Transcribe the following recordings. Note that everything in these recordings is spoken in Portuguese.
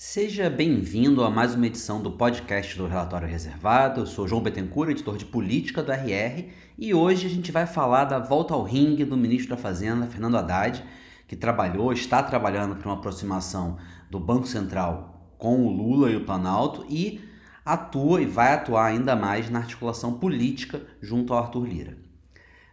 Seja bem-vindo a mais uma edição do podcast do Relatório Reservado. Eu sou João Bettencourt, editor de política do RR, e hoje a gente vai falar da volta ao ringue do ministro da Fazenda, Fernando Haddad, que trabalhou, está trabalhando para uma aproximação do Banco Central com o Lula e o Planalto e atua e vai atuar ainda mais na articulação política junto ao Arthur Lira.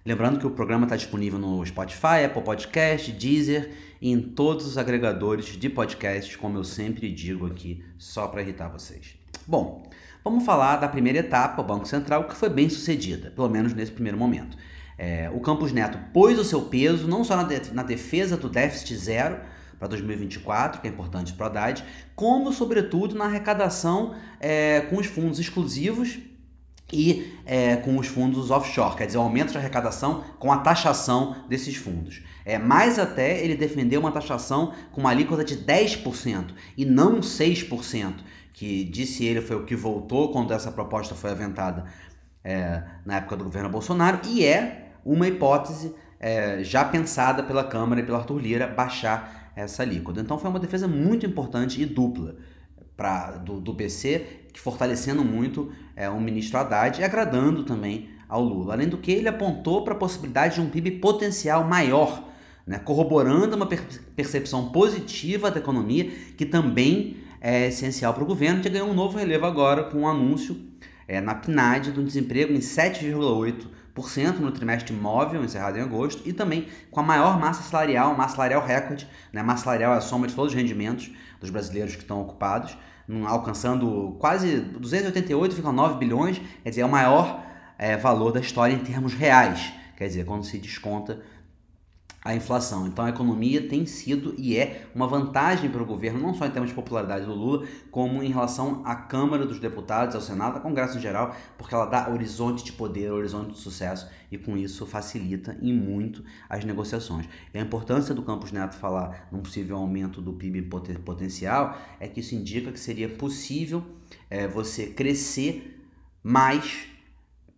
Lembrando que o programa está disponível no Spotify, Apple Podcast, Deezer e em todos os agregadores de podcasts, como eu sempre digo aqui, só para irritar vocês. Bom, vamos falar da primeira etapa, o Banco Central, que foi bem sucedida, pelo menos nesse primeiro momento. É, o Campos Neto pôs o seu peso não só na, de, na defesa do déficit zero para 2024, que é importante para o Haddad, como, sobretudo, na arrecadação é, com os fundos exclusivos e é, com os fundos offshore, quer dizer, o aumento de arrecadação com a taxação desses fundos. É, mais até ele defendeu uma taxação com uma alíquota de 10% e não 6%, que disse ele foi o que voltou quando essa proposta foi aventada é, na época do governo Bolsonaro, e é uma hipótese é, já pensada pela Câmara e pelo Arthur Lira baixar essa alíquota. Então foi uma defesa muito importante e dupla pra, do, do que fortalecendo muito é, o ministro Haddad e agradando também ao Lula. Além do que, ele apontou para a possibilidade de um PIB potencial maior, né, corroborando uma per percepção positiva da economia, que também é essencial para o governo, que ganhou um novo relevo agora com o um anúncio é, na PNAD do desemprego em 7,8% no trimestre móvel, encerrado em agosto, e também com a maior massa salarial, massa salarial recorde, né? massa salarial é a soma de todos os rendimentos dos brasileiros que estão ocupados, alcançando quase 288,9 bilhões, quer dizer, é o maior é, valor da história em termos reais, quer dizer, quando se desconta a inflação. Então a economia tem sido e é uma vantagem para o governo, não só em termos de popularidade do Lula, como em relação à Câmara dos Deputados, ao Senado, ao Congresso em geral, porque ela dá horizonte de poder, horizonte de sucesso e com isso facilita em muito as negociações. E a importância do Campos Neto falar num possível aumento do PIB potencial é que isso indica que seria possível é, você crescer mais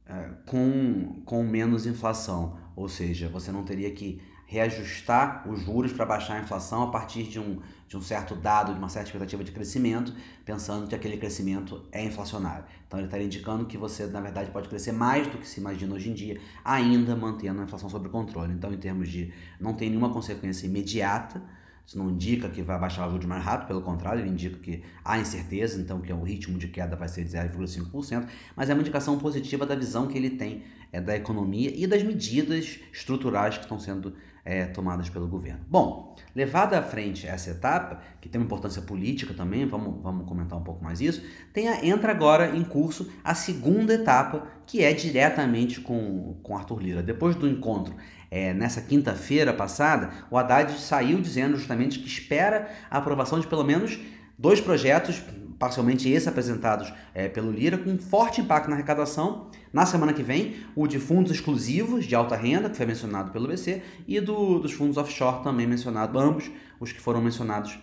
é, com, com menos inflação. Ou seja, você não teria que reajustar os juros para baixar a inflação a partir de um, de um certo dado, de uma certa expectativa de crescimento, pensando que aquele crescimento é inflacionário. Então ele estaria indicando que você, na verdade, pode crescer mais do que se imagina hoje em dia, ainda mantendo a inflação sob controle. Então, em termos de não tem nenhuma consequência imediata, isso não indica que vai baixar o juros mais rápido, pelo contrário, ele indica que há incerteza, então que o ritmo de queda vai ser de 0,5%, mas é uma indicação positiva da visão que ele tem é, da economia e das medidas estruturais que estão sendo é, tomadas pelo governo. Bom, levada à frente essa etapa, que tem uma importância política também, vamos, vamos comentar um pouco mais isso, tem a, entra agora em curso a segunda etapa, que é diretamente com, com Arthur Lira. Depois do encontro é, nessa quinta-feira passada, o Haddad saiu dizendo justamente que espera a aprovação de pelo menos dois projetos parcialmente esses apresentados é, pelo Lira, com forte impacto na arrecadação. Na semana que vem, o de fundos exclusivos de alta renda, que foi mencionado pelo BC, e do, dos fundos offshore também mencionado, ambos os que foram mencionados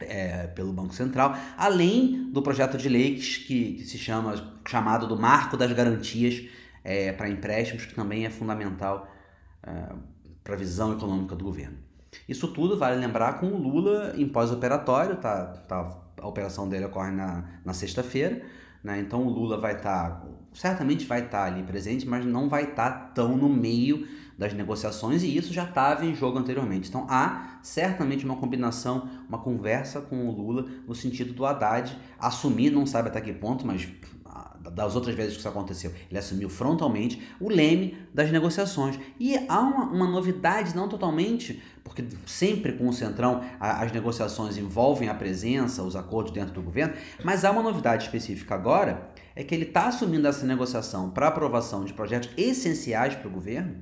é, pelo Banco Central, além do projeto de lei que, que se chama chamado do Marco das Garantias é, para Empréstimos, que também é fundamental é, para a visão econômica do governo. Isso tudo vale lembrar com o Lula em pós-operatório, tá, tá a operação dele ocorre na, na sexta-feira, né? Então o Lula vai estar, tá, certamente vai estar tá ali presente, mas não vai estar tá tão no meio das negociações e isso já estava em jogo anteriormente. Então há certamente uma combinação, uma conversa com o Lula no sentido do Haddad assumir, não sabe até que ponto, mas das outras vezes que isso aconteceu, ele assumiu frontalmente o leme das negociações. E há uma, uma novidade, não totalmente, porque sempre com o Centrão a, as negociações envolvem a presença, os acordos dentro do governo, mas há uma novidade específica agora, é que ele está assumindo essa negociação para aprovação de projetos essenciais para o governo,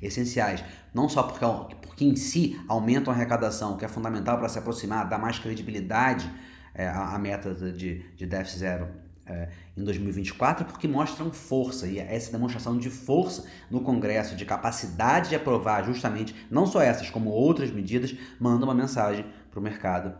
essenciais, não só porque, porque em si aumentam a arrecadação, que é fundamental para se aproximar, dar mais credibilidade é, à, à meta de, de déficit zero é, em 2024, porque mostram força, e essa demonstração de força no Congresso, de capacidade de aprovar justamente, não só essas, como outras medidas, manda uma mensagem para o mercado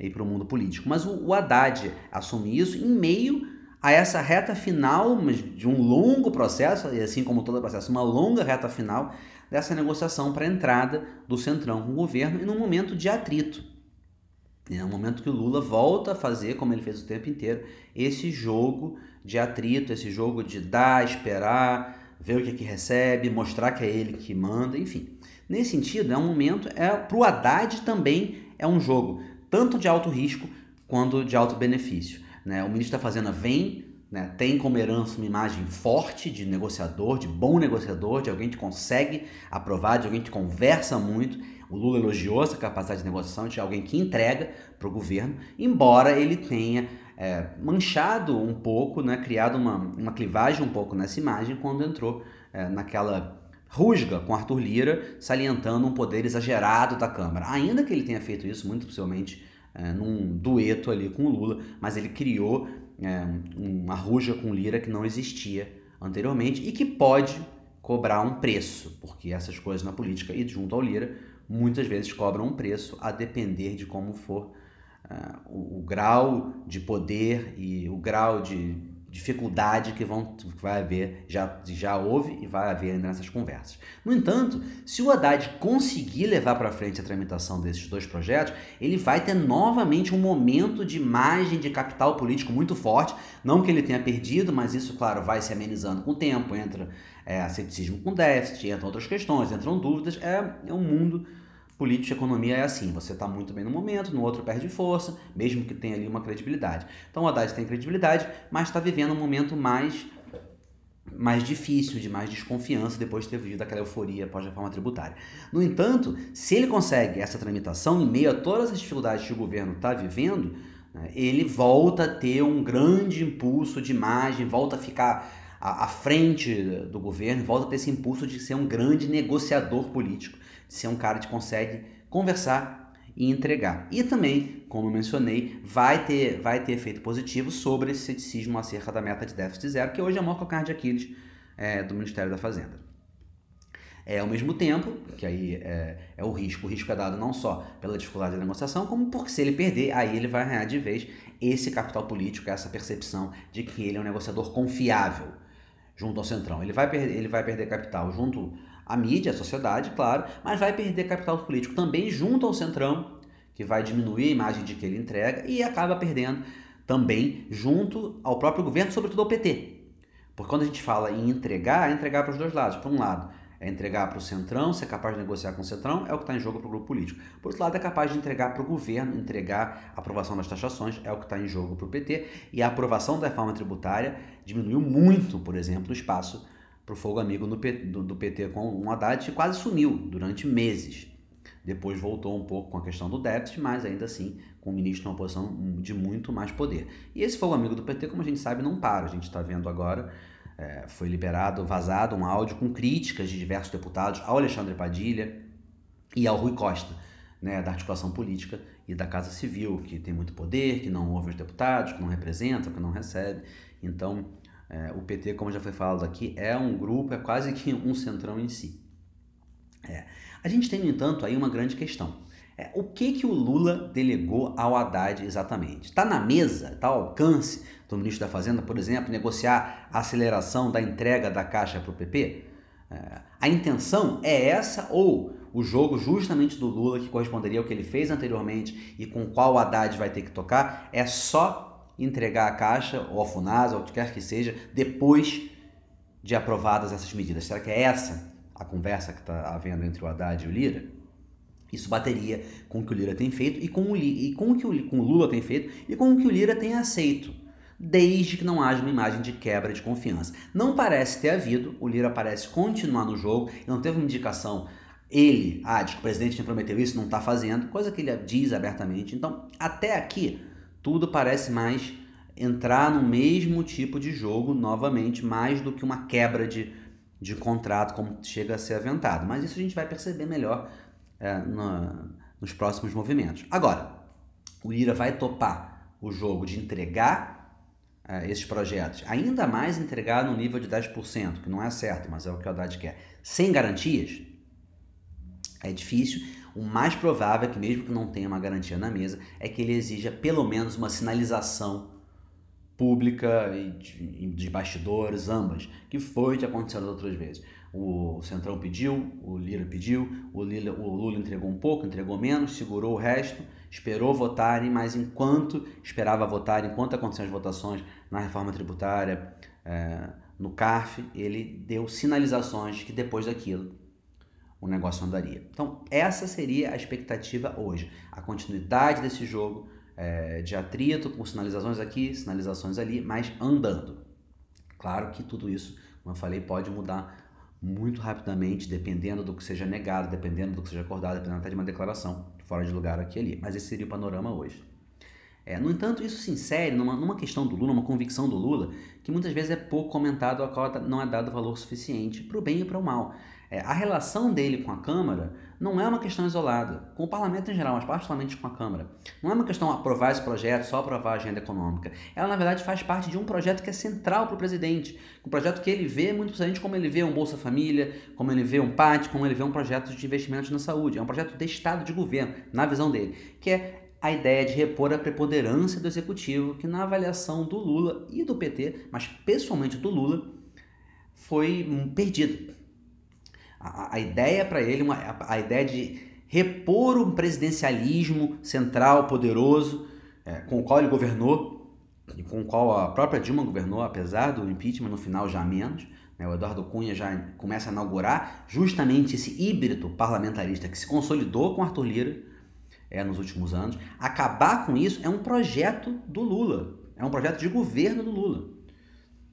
e para o mundo político. Mas o, o Haddad assume isso em meio a essa reta final de um longo processo, e assim como todo processo, uma longa reta final dessa negociação para a entrada do Centrão com o governo e num momento de atrito É um momento que o Lula volta a fazer, como ele fez o tempo inteiro, esse jogo de atrito, esse jogo de dar, esperar, ver o que, é que recebe, mostrar que é ele que manda, enfim. Nesse sentido, é um momento, é para o Haddad também é um jogo tanto de alto risco quanto de alto benefício. Né? O ministro da Fazenda vem, né, tem como herança uma imagem forte de negociador, de bom negociador, de alguém que consegue aprovar, de alguém que conversa muito. O Lula elogiou essa capacidade de negociação, de alguém que entrega para o governo, embora ele tenha é, manchado um pouco, né, criado uma, uma clivagem um pouco nessa imagem quando entrou é, naquela rusga com Arthur Lira, salientando um poder exagerado da Câmara. Ainda que ele tenha feito isso, muito possivelmente é, num dueto ali com o Lula, mas ele criou é, uma rusga com Lira que não existia anteriormente e que pode cobrar um preço, porque essas coisas na política e junto ao Lira muitas vezes cobram um preço a depender de como for uh, o, o, grau de poder e o grau de dificuldade que, vão, que vai haver, já, já houve e vai haver ainda nessas conversas. No entanto, se o Haddad conseguir levar para frente a tramitação desses dois projetos, ele vai ter novamente um momento de margem de capital político muito forte. Não que ele tenha perdido, mas isso, claro, vai se amenizando com o tempo. Entra é, ceticismo com déficit, entram outras questões, entram dúvidas. É, é um mundo Política e economia é assim, você está muito bem no momento, no outro perde força, mesmo que tenha ali uma credibilidade. Então o Haddad tem credibilidade, mas está vivendo um momento mais mais difícil, de mais desconfiança depois de ter vivido aquela euforia pós-reforma tributária. No entanto, se ele consegue essa tramitação em meio a todas as dificuldades que o governo está vivendo, né, ele volta a ter um grande impulso de imagem, volta a ficar à, à frente do governo, volta a ter esse impulso de ser um grande negociador político ser um cara que consegue conversar e entregar. E também, como eu mencionei, vai ter, vai ter efeito positivo sobre esse ceticismo acerca da meta de déficit zero, que hoje é a maior de Aquiles é, do Ministério da Fazenda. É, ao mesmo tempo, que aí é, é, o risco, o risco é dado não só pela dificuldade da negociação, como porque se ele perder, aí ele vai ganhar de vez esse capital político, essa percepção de que ele é um negociador confiável junto ao Centrão. Ele vai, ele vai perder capital junto a mídia, a sociedade, claro, mas vai perder capital político também junto ao Centrão, que vai diminuir a imagem de que ele entrega e acaba perdendo também junto ao próprio governo, sobretudo ao PT. Porque quando a gente fala em entregar, é entregar para os dois lados. Por um lado, é entregar para o Centrão, ser capaz de negociar com o Centrão, é o que está em jogo para o grupo político. Por outro lado, é capaz de entregar para o governo, entregar a aprovação das taxações, é o que está em jogo para o PT. E a aprovação da reforma tributária diminuiu muito, por exemplo, o espaço para o fogo amigo do, PT com um Haddad quase sumiu durante meses. Depois voltou um pouco com a questão do déficit, mas ainda assim com o ministro numa posição de muito mais poder. E esse fogo amigo do PT, como a gente sabe, não para. A gente está vendo agora, é, foi liberado, vazado um áudio com críticas de diversos deputados ao Alexandre Padilha e ao Rui Costa, né, da articulação política e da Casa Civil, que tem muito poder, que não ouve os deputados, que não representa, que não recebe. Então, é, o PT, como já foi falado aqui, é um grupo, é quase que um centrão em si. É. A gente tem, no entanto, aí uma grande questão. É, o que, que o Lula delegou ao Haddad exatamente? Está na mesa, está ao alcance do ministro da Fazenda, por exemplo, negociar a aceleração da entrega da Caixa para o PP? É, a intenção é essa ou o jogo justamente do Lula, que corresponderia ao que ele fez anteriormente e com qual o Haddad vai ter que tocar, é só entregar a Caixa ou ao FUNASA, ou o que quer que seja, depois de aprovadas essas medidas? Será que é essa a conversa que está havendo entre o Haddad e o Lira? Isso bateria com o que o Lira tem feito e com o, e com o que o, com o Lula tem feito e com o que o Lira tem aceito, desde que não haja uma imagem de quebra de confiança. Não parece ter havido, o Lira parece continuar no jogo, não teve uma indicação ele, ah, diz que o presidente prometeu isso, não está fazendo, coisa que ele diz abertamente. Então, até aqui, tudo parece mais entrar no mesmo tipo de jogo novamente, mais do que uma quebra de, de contrato, como chega a ser aventado. Mas isso a gente vai perceber melhor é, no, nos próximos movimentos. Agora, o Ira vai topar o jogo de entregar é, esses projetos, ainda mais entregar no nível de 10%, que não é certo, mas é o que o Haddad quer, sem garantias, é difícil. O mais provável é que, mesmo que não tenha uma garantia na mesa, é que ele exija pelo menos uma sinalização pública e de, bastidores, ambas, que foi o que aconteceu outras vezes. O Centrão pediu, o Lira pediu, o, Lula, o Lula entregou um pouco, entregou menos, segurou o resto, esperou votarem, mas enquanto esperava votar, enquanto aconteciam as votações na reforma tributária, é, no CARF, ele deu sinalizações que depois daquilo o negócio andaria. Então, essa seria a expectativa hoje. A continuidade desse jogo é, de atrito, com sinalizações aqui, sinalizações ali, mas andando. Claro que tudo isso, como eu falei, pode mudar muito rapidamente, dependendo do que seja negado, dependendo do que seja acordado, dependendo até de uma declaração fora de lugar aqui e ali. Mas esse seria o panorama hoje. É, no entanto, isso se insere numa, numa questão do Lula, uma convicção do Lula, que muitas vezes é pouco comentado, a qual não é dado valor suficiente para o bem e para o mal. É, a relação dele com a Câmara não é uma questão isolada, com o parlamento em geral, mas particularmente com a Câmara. Não é uma questão aprovar esse projeto, só aprovar a agenda econômica. Ela, na verdade, faz parte de um projeto que é central para o presidente. Um projeto que ele vê muito diferente como ele vê um Bolsa Família, como ele vê um PAT, como ele vê um projeto de investimentos na saúde. É um projeto de Estado de governo, na visão dele, que é a ideia de repor a preponderância do executivo, que na avaliação do Lula e do PT, mas pessoalmente do Lula, foi perdida. A, a ideia para ele, uma, a, a, ideia de repor um presidencialismo central, poderoso, é, com o qual ele governou e com o qual a própria Dilma governou, apesar do impeachment no final já menos. Né, o Eduardo Cunha já começa a inaugurar justamente esse híbrido parlamentarista que se consolidou com Arthur Lira é, nos últimos anos. Acabar com isso é um projeto do Lula, é um projeto de governo do Lula.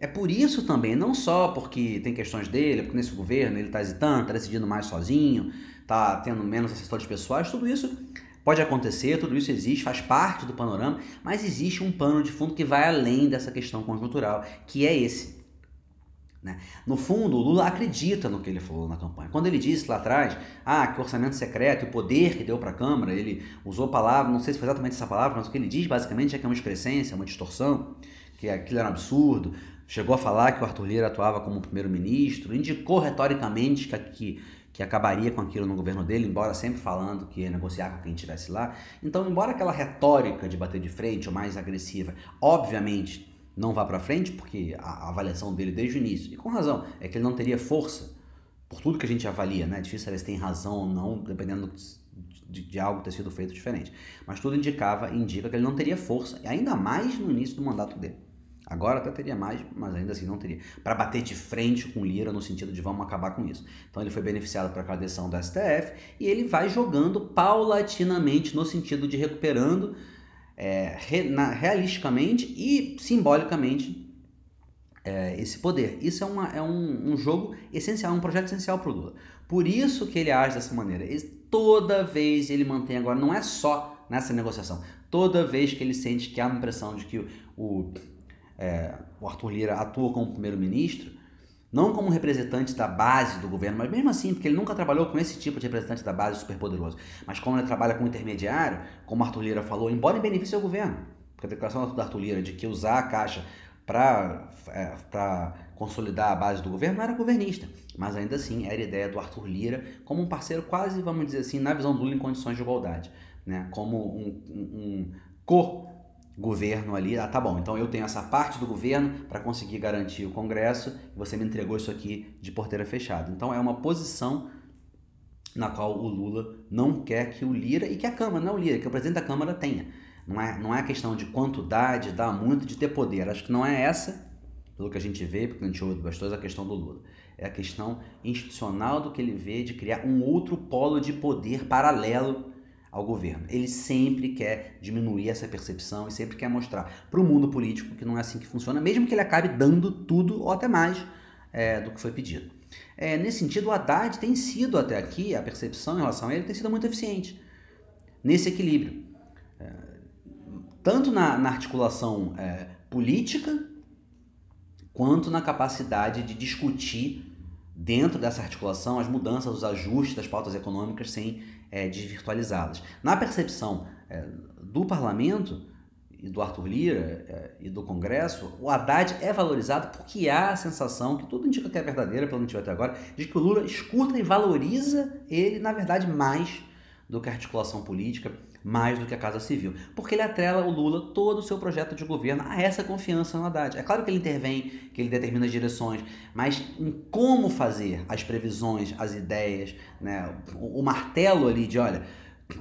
É por isso também, não só porque tem questões dele, porque nesse governo ele está hesitando, está decidindo mais sozinho, está tendo menos assessores pessoais, tudo isso pode acontecer, tudo isso existe, faz parte do panorama, mas existe um pano de fundo que vai além dessa questão conjuntural, que é esse. Né? No fundo, o Lula acredita no que ele falou na campanha. Quando ele disse lá atrás ah, que o orçamento secreto, o poder que deu para a Câmara, ele usou palavra, não sei se foi exatamente essa palavra, mas o que ele diz basicamente é que é uma excrescência, uma distorção, que aquilo era um absurdo. Chegou a falar que o Arthur Lira atuava como primeiro-ministro, indicou retoricamente que, que, que acabaria com aquilo no governo dele, embora sempre falando que ia negociar com quem estivesse lá. Então, embora aquela retórica de bater de frente ou mais agressiva, obviamente não vá para frente, porque a, avaliação dele desde o início, e com razão, é que ele não teria força, por tudo que a gente avalia, né? É difícil saber se tem razão ou não, dependendo de, de, algo ter sido feito diferente. Mas tudo indicava, indica que ele não teria força, ainda mais no início do mandato dele. Agora até teria mais, mas ainda assim não teria. Para bater de frente com Lira no sentido de vamos acabar com isso. Então ele foi beneficiado por aquela decisão do STF e ele vai jogando paulatinamente no sentido de recuperando é, re, na, realisticamente e simbolicamente é, esse poder. Isso é, uma, é um, um jogo essencial, um projeto essencial para o Lula. Por isso que ele age dessa maneira. Ele, toda vez ele mantém agora, não é só nessa negociação, toda vez que ele sente que há uma impressão de que o, o, é, o Arthur Lira atua como primeiro-ministro, não como representante da base do governo, mas mesmo assim, porque ele nunca trabalhou com esse tipo de representante da base superpoderoso, mas como ele trabalha com intermediário, como Arthur Lira falou, embora em benefício ao governo, porque a declaração do Arthur Lira de que usar a Caixa para é, consolidar a base do governo era governista, mas ainda assim era a ideia do Arthur Lira como um parceiro quase, vamos dizer assim, na visão do Lula em condições de igualdade, né? como um, um, um co governo ali, ah, tá bom, então eu tenho essa parte do governo para conseguir garantir o Congresso você me entregou isso aqui de porteira fechada. Então é uma posição na qual o Lula não quer que o Lira e que a Câmara, não o Lira, que o presidente da Câmara tenha. Não é, não é a questão de quanto dá, de dar muito, de ter poder. Acho que não é essa, pelo que a gente vê, porque a gente ouve bastante a questão do Lula. É a questão institucional do que ele vê de criar um outro polo de poder paralelo ao governo. Ele sempre quer diminuir essa percepção e sempre quer mostrar para o mundo político que não é assim que funciona, mesmo que ele acabe dando tudo ou até mais é, do que foi pedido. É, nesse sentido, o Haddad tem sido até aqui, a percepção em relação a ele tem sido muito eficiente nesse equilíbrio. É, tanto na, na articulação é, política, quanto na capacidade de discutir dentro dessa articulação as mudanças, os ajustes das pautas econômicas sem é, desvirtualizadas. Na percepção é, do parlamento e do Arthur Lira é, e do Congresso, o Haddad é valorizado porque há a sensação, que tudo indica que é verdadeira, pelo vai até agora, de que o Lula escuta e valoriza ele, na verdade, mais do que a articulação política, mais do que a Casa Civil. Porque ele atrela o Lula, todo o seu projeto de governo, a essa confiança no Haddad. É claro que ele intervém, que ele determina as direções, mas em como fazer as previsões, as ideias, né? o, o martelo ali de, olha,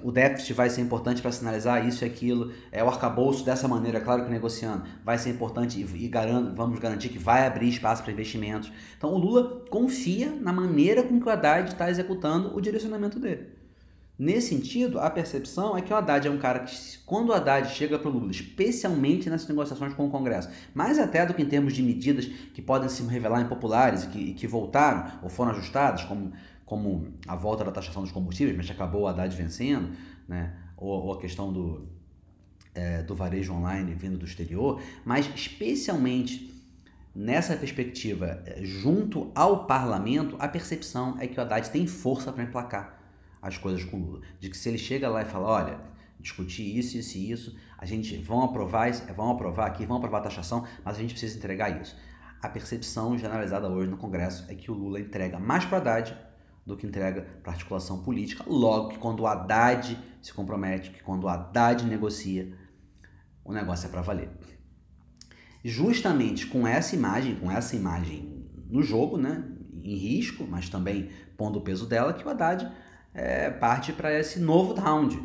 o déficit vai ser importante para sinalizar isso e aquilo, é o arcabouço dessa maneira, claro que negociando, vai ser importante e, e garant, vamos garantir que vai abrir espaço para investimentos. Então o Lula confia na maneira com que o Haddad está executando o direcionamento dele. Nesse sentido, a percepção é que o Haddad é um cara que, quando o Haddad chega para o Lula, especialmente nessas negociações com o Congresso, mais até do que em termos de medidas que podem se revelar impopulares e que, que voltaram ou foram ajustadas, como como a volta da taxação dos combustíveis, mas acabou o Haddad vencendo, né? ou, ou a questão do, é, do varejo online vindo do exterior, mas especialmente nessa perspectiva, é, junto ao parlamento, a percepção é que o Haddad tem força para emplacar as coisas com o Lula. De que se ele chega lá e fala, olha, discutir isso, isso e isso, a gente vão aprovar, vão aprovar aqui, vão aprovar a taxação, mas a gente precisa entregar isso. A percepção generalizada hoje no Congresso é que o Lula entrega mais para Haddad do que entrega para articulação política. Logo que quando o Haddad se compromete, que quando o Haddad negocia, o negócio é para valer. Justamente com essa imagem, com essa imagem no jogo, né, em risco, mas também pondo o peso dela, que o Haddad é, parte para esse novo round,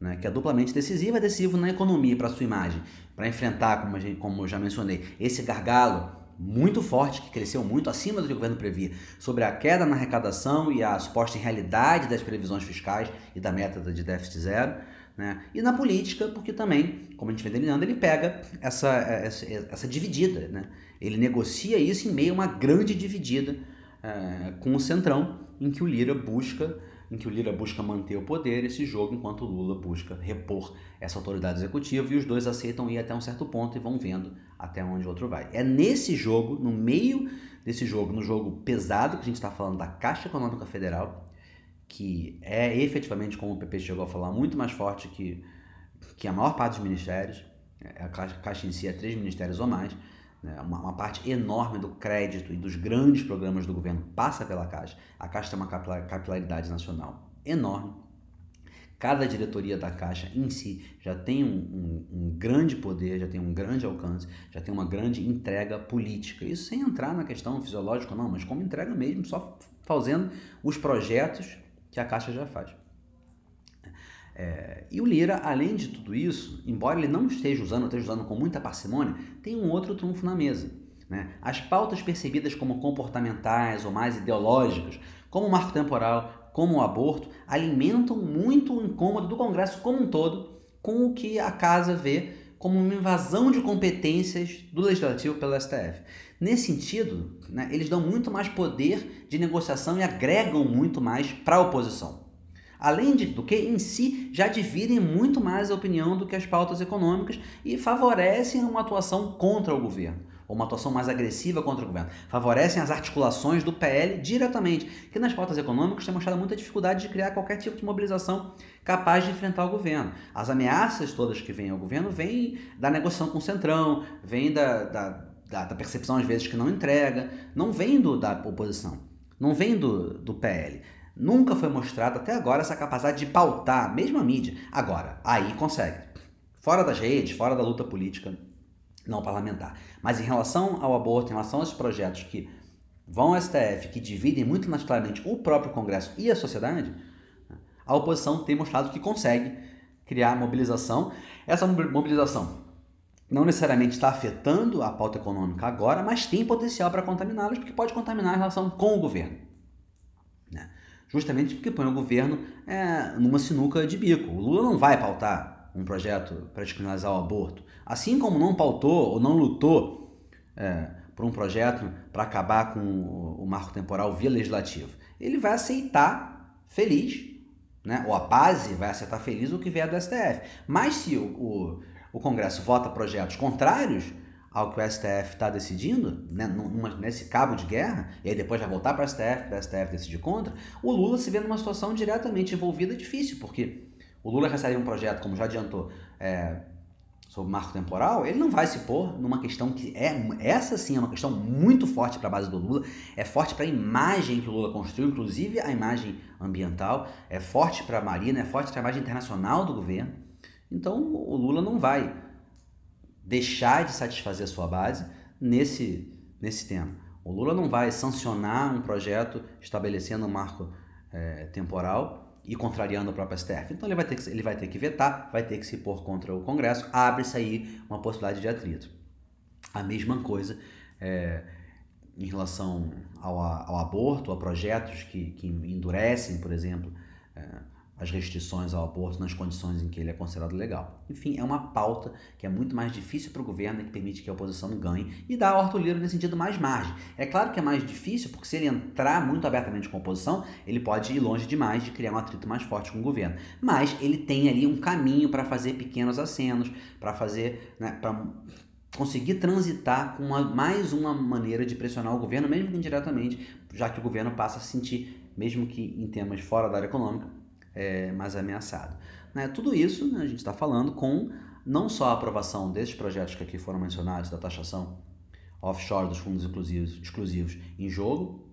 né, que é duplamente decisivo, é decisivo na economia para sua imagem, para enfrentar, como, gente, como eu já mencionei, esse gargalo muito forte, que cresceu muito acima do que o governo previa, sobre a queda na arrecadação e a suposta realidade das previsões fiscais e da meta de déficit zero. Né? E na política, porque também, como a gente vem delineando, ele pega essa, essa, essa dividida. Né? Ele negocia isso em meio a uma grande dividida é, com o Centrão, em que o Lira busca em que o Lira busca manter o poder esse jogo, enquanto o Lula busca repor essa autoridade executiva e os dois aceitam ir até um certo ponto e vão vendo até onde o outro vai. É nesse jogo, no meio desse jogo, no jogo pesado que a gente está falando da Caixa Econômica Federal, que é efetivamente, como o PP chegou a falar, muito mais forte que, que a maior parte dos ministérios, é, a Caixa, em si é três ministérios ou mais? Uma, uma, parte enorme do crédito e dos grandes programas do governo passa pela Caixa. A Caixa tem uma capilaridade nacional enorme. Cada diretoria da Caixa em si já tem um, um, um, grande poder, já tem um grande alcance, já tem uma grande entrega política. Isso sem entrar na questão fisiológica, não, mas como entrega mesmo, só fazendo os projetos que a Caixa já faz. É, e o Lira, além de tudo isso, embora ele não esteja usando, esteja usando com muita parcimônia, tem um outro trunfo na mesa. Né? As pautas percebidas como comportamentais ou mais ideológicas, como o marco temporal, como o aborto, alimentam muito o incômodo do Congresso como um todo com o que a Casa vê como uma invasão de competências do Legislativo pelo STF. Nesse sentido, né, eles dão muito mais poder de negociação e agregam muito mais para a oposição. Além de, do que, em si, já dividem muito mais a opinião do que as pautas econômicas e favorecem uma atuação contra o governo, ou uma atuação mais agressiva contra o governo. Favorecem as articulações do PL diretamente, que nas pautas econômicas tem mostrado muita dificuldade de criar qualquer tipo de mobilização capaz de enfrentar o governo. As ameaças todas que vêm ao governo vêm da negociação com o Centrão, vêm da, da, da, da percepção, às vezes, que não entrega, não vem da oposição, não vem do, do PL. Nunca foi mostrado até agora essa capacidade de pautar, mesmo a mídia. Agora, aí consegue. Fora das redes, fora da luta política não parlamentar. Mas em relação ao aborto, em relação aos projetos que vão ao STF, que dividem muito mais claramente o próprio Congresso e a sociedade, a oposição tem mostrado que consegue criar mobilização. Essa mobilização não necessariamente está afetando a pauta econômica agora, mas tem potencial para contaminá-los, porque pode contaminar a relação com o governo. Justamente porque põe o governo é, numa sinuca de bico. O Lula não vai pautar um projeto para descriminalizar o aborto, assim como não pautou ou não lutou é, por um projeto para acabar com o, o marco temporal via legislativo. Ele vai aceitar feliz, né? ou a base vai aceitar feliz o que vier do STF. Mas se o, o, o Congresso vota projetos contrários, ao que o STF está decidindo, né, numa, nesse cabo de guerra, e aí depois vai voltar para o STF, para o STF decidir contra, o Lula se vê numa situação diretamente envolvida difícil, porque o Lula recebe um projeto, como já adiantou, é, sobre marco temporal, ele não vai se pôr numa questão que é essa sim é uma questão muito forte para a base do Lula, é forte para a imagem que o Lula construiu, inclusive a imagem ambiental, é forte para a Marina, é forte para a imagem internacional do governo. Então o Lula não vai deixar de satisfazer a sua base nesse nesse tema. O Lula não vai sancionar um projeto estabelecendo um marco é, temporal e contrariando o próprio STF. Então ele vai, ter que, ele vai ter que vetar, vai ter que se pôr contra o Congresso, abre-se aí uma possibilidade de atrito. A mesma coisa é, em relação ao, ao, aborto, a projetos que, que endurecem, por exemplo, é, as restrições ao aborto nas condições em que ele é considerado legal. Enfim, é uma pauta que é muito mais difícil para o governo e que permite que a oposição ganhe e dá ao Arthur Lira, nesse sentido, mais margem. É claro que é mais difícil porque se ele entrar muito abertamente com a oposição, ele pode ir longe demais de criar um atrito mais forte com o governo. Mas ele tem ali um caminho para fazer pequenos acenos, para fazer, né, para conseguir transitar com uma, mais uma maneira de pressionar o governo, mesmo que indiretamente, já que o governo passa a sentir, mesmo que em temas fora da área econômica, é, mais ameaçado. Né? Tudo isso né, a gente está falando com não só a aprovação desses projetos que aqui foram mencionados, da taxação offshore dos fundos exclusivos, exclusivos em jogo,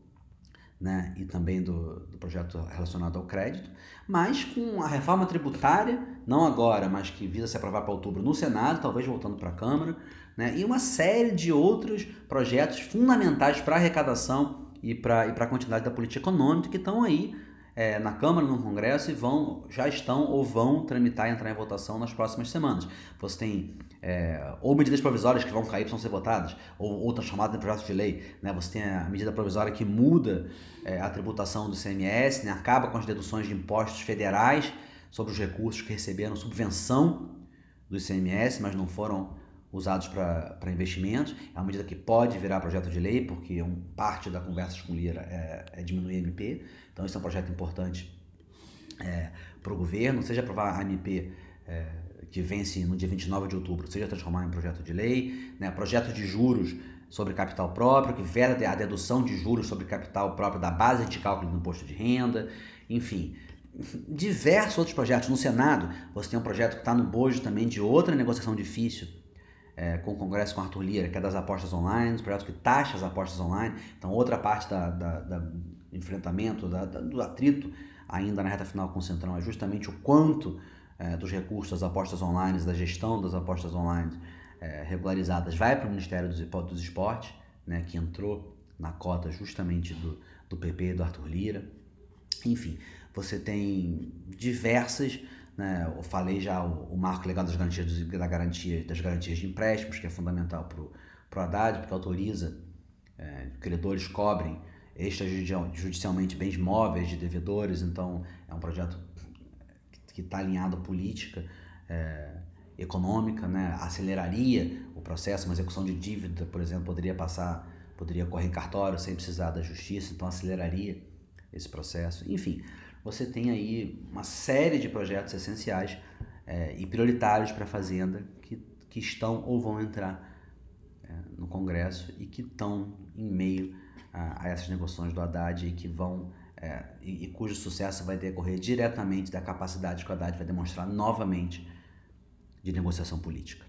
né, e também do, do, projeto relacionado ao crédito, mas com a reforma tributária, não agora, mas que visa se aprovar para outubro no Senado, talvez voltando para a Câmara, né, e uma série de outros projetos fundamentais para a arrecadação e para a continuidade da política econômica que estão aí é, na Câmara, no Congresso e vão, já estão ou vão tramitar e entrar em votação nas próximas semanas. Você tem é, ou medidas provisórias que vão cair para ser votadas, ou outras chamadas de projeto de lei. Né? Você tem a medida provisória que muda é, a tributação do CMS, né? acaba com as deduções de impostos federais sobre os recursos que receberam subvenção do ICMS, mas não foram usados para investimentos. É uma medida que pode virar projeto de lei, porque um, parte da conversa com Lira é, é diminuir a MP. Então, esse é um projeto importante é, para o governo, seja aprovar a MP é, que vence no dia 29 de outubro, seja transformar em projeto de lei, né, projeto de juros sobre capital próprio, que veda a dedução de juros sobre capital próprio da base de cálculo do imposto de renda, enfim, diversos outros projetos. No Senado, você tem um projeto que está no bojo também de outra negociação difícil, é, com o Congresso com Arthur Lira, que é das apostas online, um projeto que taxa as apostas online. Então, outra parte da, da, da enfrentamento, da, da, do atrito ainda na reta final com o Centrão é justamente o quanto é, dos recursos das apostas online, da gestão das apostas online é, regularizadas vai para o Ministério dos, dos Esportes, né, que entrou na cota justamente do, do PP do Arthur Lira. Enfim, você tem diversas né? Eu falei já o, o marco legal das garantias, da garantia, das garantias de empréstimos, que é fundamental para o Haddad, porque autoriza é, credores cobrem extrajudicialmente bens móveis de devedores, então é um projeto que está alinhado à política é, econômica, né? aceleraria o processo, uma execução de dívida, por exemplo, poderia passar, poderia correr em cartório sem precisar da justiça, então aceleraria esse processo. Enfim, você tem aí uma série de projetos essenciais é, e prioritários para a Fazenda que, que estão ou vão entrar é, no Congresso e que estão em meio a, a, essas negociações do Haddad e que vão é, e, e, cujo sucesso vai decorrer diretamente da capacidade que o Haddad vai demonstrar novamente de negociação política.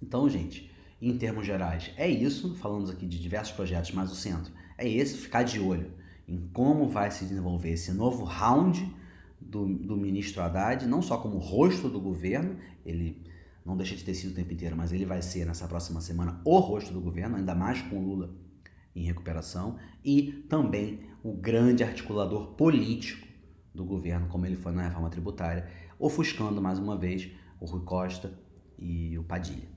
Então, gente, em termos gerais, é isso. Falamos aqui de diversos projetos, mas o centro é esse, ficar de olho em como vai se desenvolver esse novo round do, do ministro Haddad, não só como rosto do governo, ele não deixa de ter sido o tempo inteiro, mas ele vai ser nessa próxima semana o rosto do governo, ainda mais com o Lula em recuperação, e também o grande articulador político do governo, como ele foi na reforma tributária, ofuscando mais uma vez o Rui Costa e o Padilha.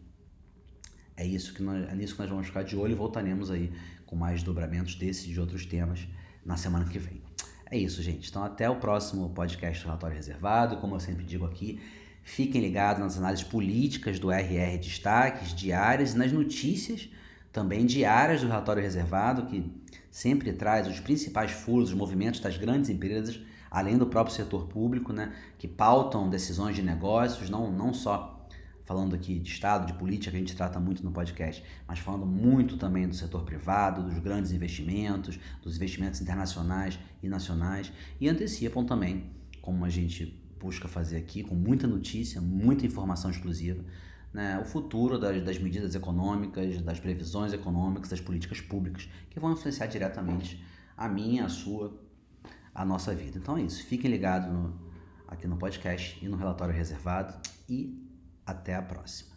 É, isso que nós, é nisso que nós vamos ficar de olho e voltaremos aí com mais dobramentos desses e de outros temas na semana que vem. É isso, gente. Então, até o próximo podcast Relatório Reservado. Como eu sempre digo aqui, fiquem ligados nas análises políticas do RR Destaques diárias e nas notícias também diárias do Relatório Reservado, que sempre traz os principais furos, os movimentos das grandes empresas, além do próprio setor público, né, que pautam decisões de negócios, não, não só falando aqui de Estado, de política, que a gente trata muito no podcast, mas falando muito também do setor privado, dos grandes investimentos, dos investimentos internacionais e nacionais, e antecipam também, como a gente busca fazer aqui, com muita notícia, muita informação exclusiva, né, o futuro das, das medidas econômicas, das previsões econômicas, das políticas públicas, que vão influenciar diretamente a minha, a sua, a nossa vida. Então é isso. Fiquem ligados no, aqui no podcast e no relatório reservado e até a próxima.